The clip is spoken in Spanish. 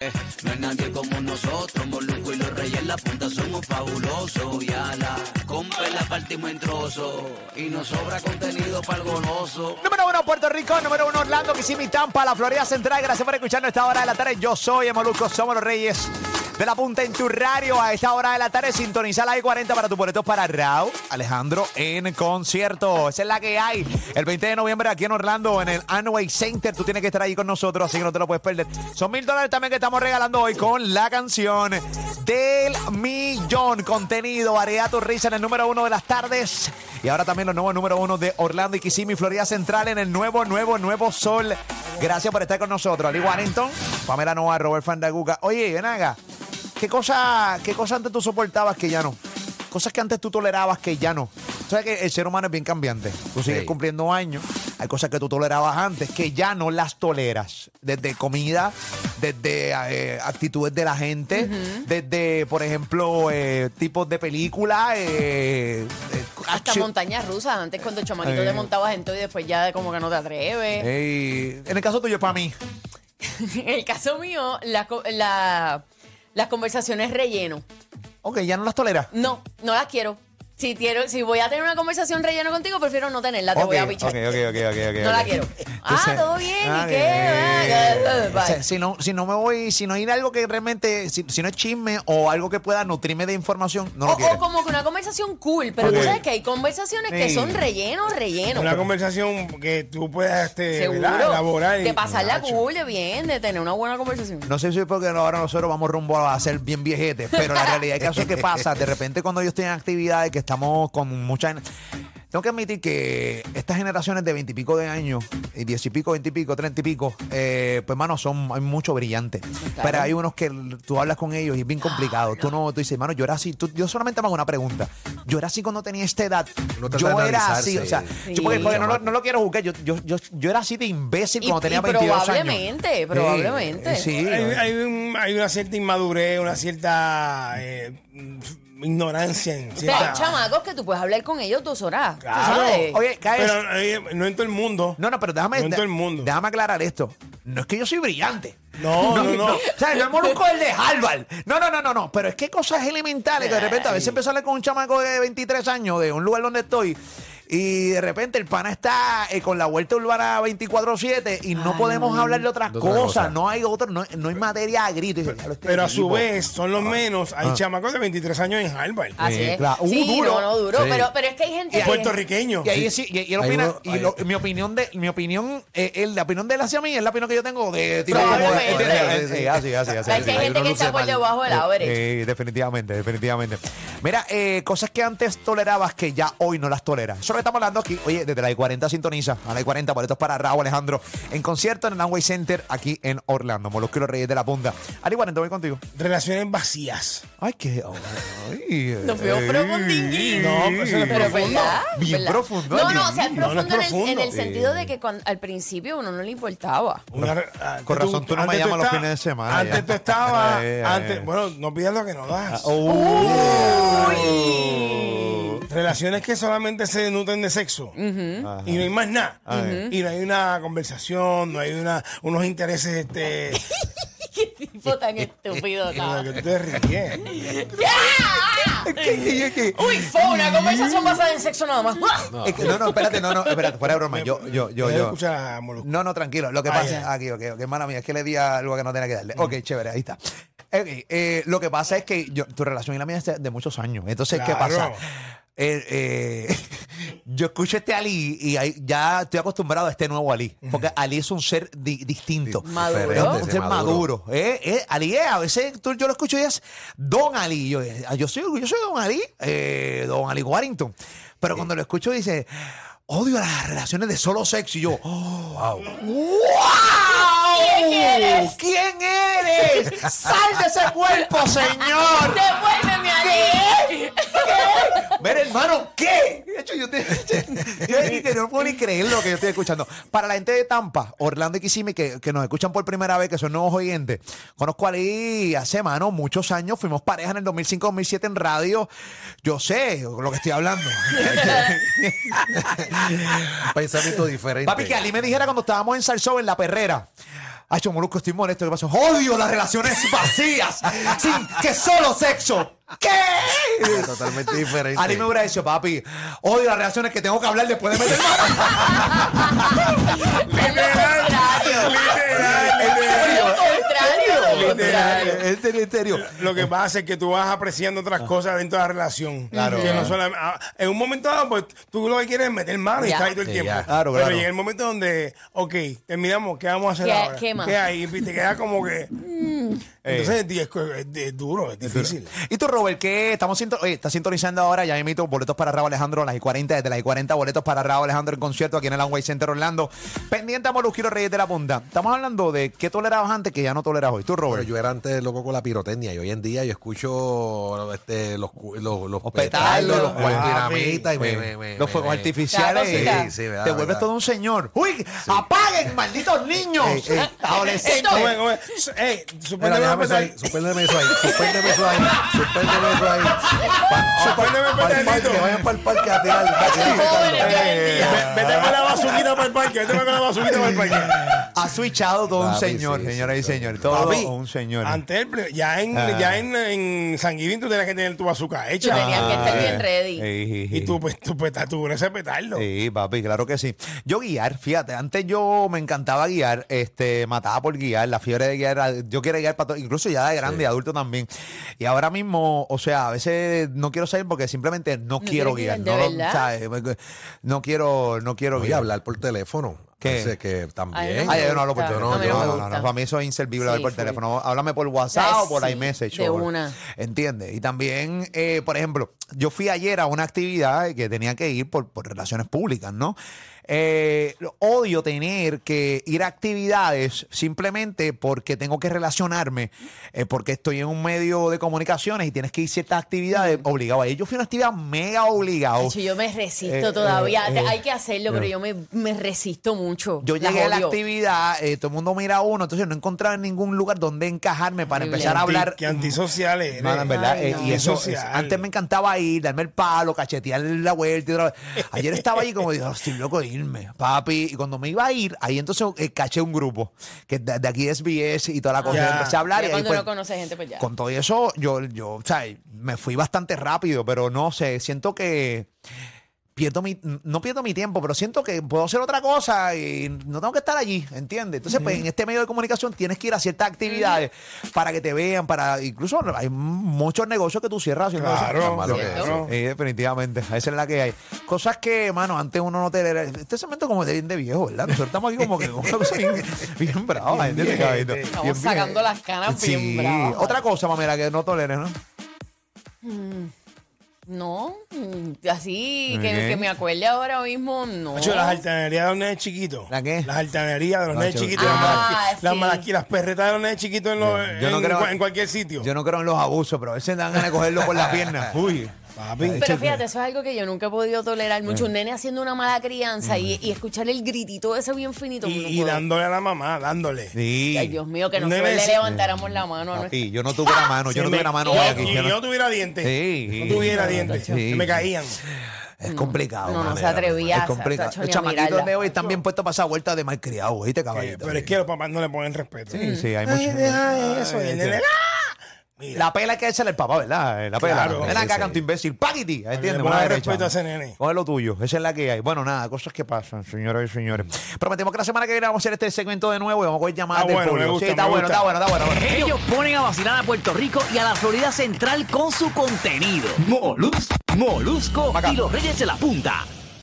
No hay nadie como nosotros, Moluco y los reyes la punta somos fabulosos. Y a la compa la partimos en trozos. Y nos sobra contenido para el goloso. Número uno Puerto Rico, número uno Orlando, Kissimmee, Tampa, la Florida Central. Gracias por escucharnos esta hora de la tarde. Yo soy Emoluco, somos los Reyes de la Punta en tu radio. A esta hora de la tarde sintoniza la I-40 para tu boleto para Raúl Alejandro en concierto. Esa es la que hay. El 20 de noviembre aquí en Orlando, en el Anway Center. Tú tienes que estar ahí con nosotros, así que no te lo puedes perder. Son mil dólares también que estamos regalando hoy con la canción del millón. Contenido, Area tu risa en el número uno de las tardes. Y ahora también los nuevos número uno de Orlando y Kissimmee, Florida Central en el nuevo, nuevo, nuevo sol. Gracias por estar con nosotros. Ali Warrington, Pamela Noa, Robert Fandaguca. Oye, ven. ¿Qué cosa, ¿Qué cosa antes tú soportabas que ya no? Cosas que antes tú tolerabas que ya no. sabes que el ser humano es bien cambiante. Tú sigues Sí. cumpliendo años. Hay cosas que tú tolerabas antes que ya no las toleras. Desde comida, desde eh, actitudes de la gente, desde, por ejemplo, eh, tipos de películas. eh, eh, Hasta montañas rusas. Antes cuando chamaquito Eh. te montabas en todo y después ya como que no te atreves. Eh, en el caso tuyo, para mí. En el caso mío, la- las conversaciones relleno. Ok, ya no las toleras. No, no las quiero. Si, quiero, si voy a tener una conversación relleno contigo, prefiero no tenerla. Te voy a pichar. ok, ok, ok, ok, ok, No la ok. quiero. Ah, Entonces- todo bien, Ah, ¿y qué? bien. O sea, bye. si, no, si no me voy, si no hay algo que realmente, si, si no es chisme o algo que pueda nutrirme de información, no lo O, quiero. o como que una conversación cool, pero Ok. tú sabes que hay conversaciones que Sí. son relleno, relleno. Una conversación que tú puedas este, Seguro. ¿verdad? elaborar. y- de pasarla Nacho. cool, de bien, de tener una buena conversación. No sé si es porque ahora nosotros vamos rumbo a ser bien viejetes, pero la realidad es que eso es que pasa. De repente cuando yo estoy en actividades que estamos con mucha... Tengo que admitir que estas generaciones de veintipico de años, y diez y pico, veintipico, treinta y pico, eh, pues mano, son, hay mucho brillante. Pero hay unos que tú hablas con ellos y es bien complicado. Tú no, tú dices, mano, yo era así. Tú- yo solamente me hago una pregunta. Yo era así cuando tenía esta edad. Yo era así, o sea, Sí. yo porque, porque no, lo- no lo quiero juzgar. Yo, yo, yo, yo era así de imbécil Y- cuando tenía y 22 años. probablemente, probablemente. Eh, sí. Hay, hay un- hay una cierta inmadurez, una cierta eh, ignorancia en Pero hay chamacos que tú puedes hablar con ellos dos horas. tú Claro. sabes. Oye, caes. Pero eh, no en todo el mundo. No, no, pero déjame, No en todo el mundo. déjame aclarar esto. No es que yo soy brillante. No, no, no. O sea, yo el molusco es el de Harvard. No, no, no, no, no. Pero es que hay cosas elementales que de repente a veces empiezo a hablar con un chamaco de 23 años de un lugar donde estoy. Y de repente el pana está eh, con la vuelta urbana 24-7 y no Ay, podemos hablar de otras De otra cosas. cosa. No hay otro, no, no hay materia a grito. Y dice, "Diablo, este Pero a su tipo". vez, son los menos. Hay chamacos de 23 años en Harvard. Así Sí, es. claro. Uh, sí, duro. no, no, duro. Sí. Pero, pero es que hay gente Y que... puertorriqueños. Y ahí sí, y, y él opina, uno- y hay- lo- mi opinión de, mi opinión, eh, el- la opinión de él hacia mí es la opinión que yo tengo de tipo como- Probablemente. ¿entiendes? Así, así, así, Es que hay así. gente uno que luce está por mal. debajo del average. Eh, definitivamente, definitivamente. Mira, eh, cosas que antes tolerabas que ya hoy no las toleras. Eso es lo que estamos hablando aquí. Oye, desde la I-40 sintoniza. A la I-40, boletos para Raúl Alejandro. En concierto en el Amway Center aquí en Orlando. Molusco y los Reyes de la Punta. Ali 40, voy contigo. Relaciones vacías. Ay, qué. Ay, Nos eh, profundinguín. No, pues es Pero profundo. ¿verdad? Bien ¿verdad? profundo, No, no, o sea, es No, no profundo, en, el, en sentido de que cuando- al principio uno no le importaba. Una- antes con razón tú no me llamas los fines de semana, Antes ya. tú estabas. Antes, ay. bueno, no pidas lo que no das. Oh. Relaciones que solamente se nutren de sexo. Y no hay más nada. Y no hay una conversación, no hay una, unos intereses. Este, Qué tipo tan estúpido. de lo cabrón. que tú te ríes. Uy, fue una conversación basada en sexo nada más. Es que- no, no, espérate, no, no, espérate, fuera de broma. Yo, yo, yo, Deja de yo. escuchar a Molusco. No, no, tranquilo. Lo que Ah, pasa ya. aquí, ok, ok, mala mía, es que le di algo que no tenía que darle. Ok, chévere, ahí está. Ok, eh, lo que pasa es que yo- tu relación y la mía es de, de muchos años. Entonces, ¿qué Claro. pasa? Eh, eh, yo escucho este Ali y ahí ya estoy acostumbrado a este nuevo Ali. Porque Ali es un ser di- distinto. Maduro. Es un ser maduro. Eh, eh, Ali es, a veces tú- yo lo escucho y es Don Ali. Yo, eh, yo, soy, yo soy Don Ali, eh, Don Ali Warrington. Pero cuando lo escucho dice, odio las relaciones de solo sexo. Y yo, oh, wow. ¿Quién eres? ¿Quién eres? ¡Sal de ese cuerpo, señor! Devuélveme a Mira, hermano, ¿qué? De hecho, yo, te, yo que no puedo ni creer lo que yo estoy escuchando. Para la gente de Tampa, Orlando y Kissimmee, que, que nos escuchan por primera vez, que son nuevos oyentes, conozco a Ali hace, mano, muchos años. Fuimos pareja en el 2005-2007 en radio. Yo sé lo que estoy hablando. Pensamiento diferente. Papi, que Ali me dijera cuando estábamos en Salsó, en La Perrera. Ay, yo, Molusco, estoy molesto. ¿Qué pasó? Odio las relaciones vacías, sin que solo sexo. ¿Qué? Totalmente diferente. Ari me hubiera dicho, papi, odio las relaciones que tengo que hablar después de meter mano. Serio, en serio. Lo que pasa es que tú vas apreciando otras cosas dentro de la relación. Claro. Que no solamente- ah, en un momento dado, pues tú lo que quieres es meter mano y estar ahí todo el Sí, tiempo. ya. Claro, Pero claro. llega el momento donde, ok, terminamos, ¿qué vamos a hacer ¿Qué- ahora? qué más? hay? Y te queda como que. Entonces es, es- es duro, es difícil. ¿Y tú, Robert, qué estamos sinto- oye, estás sintonizando ahora? Ya emito boletos para Raúl Alejandro a las y 40, desde las y 40 boletos para Raúl Alejandro en concierto aquí en el Amway Center Orlando. Pendiente a Molusquero Reyes de la Punta. Estamos hablando de qué tolerabas antes que ya no toleras hoy. Tú, Pero Robert. yo era antes loco con la pirotecnia y hoy en día yo escucho este, los, cu- los, los, Los petardos, los papi. dinamitas y me, me- me- los fuegos artificiales. Cada cosita. Sí, sí, verdad, te vuelves verdad. todo un señor. ¡Uy! ¡Apaguen, malditos niños! Ey, ey. Adolescentes. Esto- Oye, oye, ey, Mira, suspéndeme déjame eso a ahí, empezar. suspéndeme eso ahí, suspéndeme eso ahí, suspéndeme eso ahí. Pa- Suspéndeme pa- pa'l petardito. parque, vayan para el parque a tirar, Vete con la basuquita para el parque, vete con la basuquita para el parque. Ha switchado todo un Papi, señor, sí, señoras sí, y sí. señores. Todo Papi, un señor. Antes, ya en, Ah. ya en, en San Guivín tú tenías que tener tu bazooka Tú hecha. tenías que estar Ah, bien eh. ready. Ey, Y tú, pues, tu peta, tú ese petardo. Sí, papi, claro que sí. Yo guiar, fíjate, antes yo me encantaba guiar, este, mataba por guiar, la fiebre de guiar, era- yo quiero guiar para todo, incluso ya de grande, adulto también. Y ahora mismo, o sea, a veces no quiero salir porque simplemente no, quiero quieres guiar. guiar, No, ¿de lo- verdad? ¿sabes? Porque No quiero, no quiero Voy a guiar. hablar por teléfono. ¿Qué? Parece que también. Ay, yo no hablo por gusta. teléfono. No, no me no, no, no, Para mí eso es inservible Sí, hablar por full. teléfono. Háblame por WhatsApp O por sí, iMessage. de una. ¿Entiendes? Y también, eh, por ejemplo, yo fui ayer a una actividad que tenía que ir por, por relaciones públicas, ¿no? Eh, odio tener que ir a actividades simplemente porque tengo que relacionarme, eh, porque estoy en un medio de comunicaciones y tienes que ir a ciertas actividades obligado a ir. Yo fui a una actividad mega obligado. De hecho, yo me resisto Eh, todavía. eh, eh, Hay que hacerlo, pero yo me, me resisto mucho. Yo llegué a la actividad, eh, todo el mundo mira a uno, entonces no encontraba en ningún lugar donde encajarme para Horrible. empezar a hablar. Qué antisocial eres. Mano, en verdad, Ay, no. y eso, antes me encantaba ir, darme el palo, cachetear la vuelta y otra vez. Ayer estaba allí como digo, estoy loco de irme, papi. Y cuando me iba a ir, ahí entonces eh, caché un grupo que de, de aquí de SBS y toda la cosa. Ya. y empecé a hablar Ya y ahí, cuando pues, no conoce gente, pues ya. con todo eso, yo, yo, o sea, me fui bastante rápido, pero no sé, siento que pierdo mi, no pierdo mi tiempo, pero siento que puedo hacer otra cosa y no tengo que estar allí, ¿entiendes? Entonces, pues en este medio de comunicación tienes que ir a ciertas actividades para que te vean, para, incluso hay muchos negocios que tú cierras. Claro, claro. Sí, definitivamente. Esa es la que hay. Cosas que, mano, antes uno no te... Este segmento como de bien de viejo, ¿verdad? Nosotros estamos aquí como que una cosa bien, bien brava, ¿entiendes? Bien, bien. Estamos Bien, bien. sacando las canas bien Sí. bravas. Otra cosa, mamera, que no toleres, ¿no? No, mm, así que, que me acuerde ahora mismo, no. Hacho, las altanerías de los nenes chiquitos. ¿La qué? Las altanerías de los nenes chiquitos. las, Ah, las, sí. las perretas de los nenes chiquitos en, los- Yo no en, creo- cua- en cualquier sitio. Yo no creo en los abusos, pero a veces dan ganas de cogerlo por las piernas. Uy. Papi. Pero fíjate, eso es algo que yo nunca he podido tolerar mucho. Un nene haciendo una mala crianza y, y escuchar el gritito ese bien finito. y, dándole a la mamá, dándole. Sí. Ay, Dios mío, que Un nosotros nene le sí. levantáramos la mano a nuestro. Papi, yo no tuve la mano, yo no tuve la mano y- hoy aquí. Y yo yo no- no tuviera dientes. Sí. No tuviera dientes. Sí. Se me caían. Es complicado. No, no se atrevía Es a- complicado. tacho, Los ni a chamaquitos mirarla. de hoy están bien puestos para esa vuelta de malcriado, ¿oíste, Eh, caballito? pero es que los papás no le ponen respeto. Sí, sí, hay Ay, mucho. deja eso. Y el nene, ¡ah! Mira, La pela hay que echarle al papá, ¿verdad? La pela. Claro. Ven acá, canto imbécil. ¡Paquiti! ¿Entiendes? ponga derecha. respeto a ese nene. Coge lo tuyo. Esa es la que hay. Bueno, nada, cosas que pasan, señoras y señores. Prometemos que la semana que viene vamos a hacer este segmento de nuevo y vamos a coger llamadas Ah, del bueno, me público. gusta, sí, está bueno, está bueno, está bueno, está bueno. Ellos ponen a vacilar a Puerto Rico y a la Florida Central con su contenido. Molus, Molusco y los Reyes de la Punta.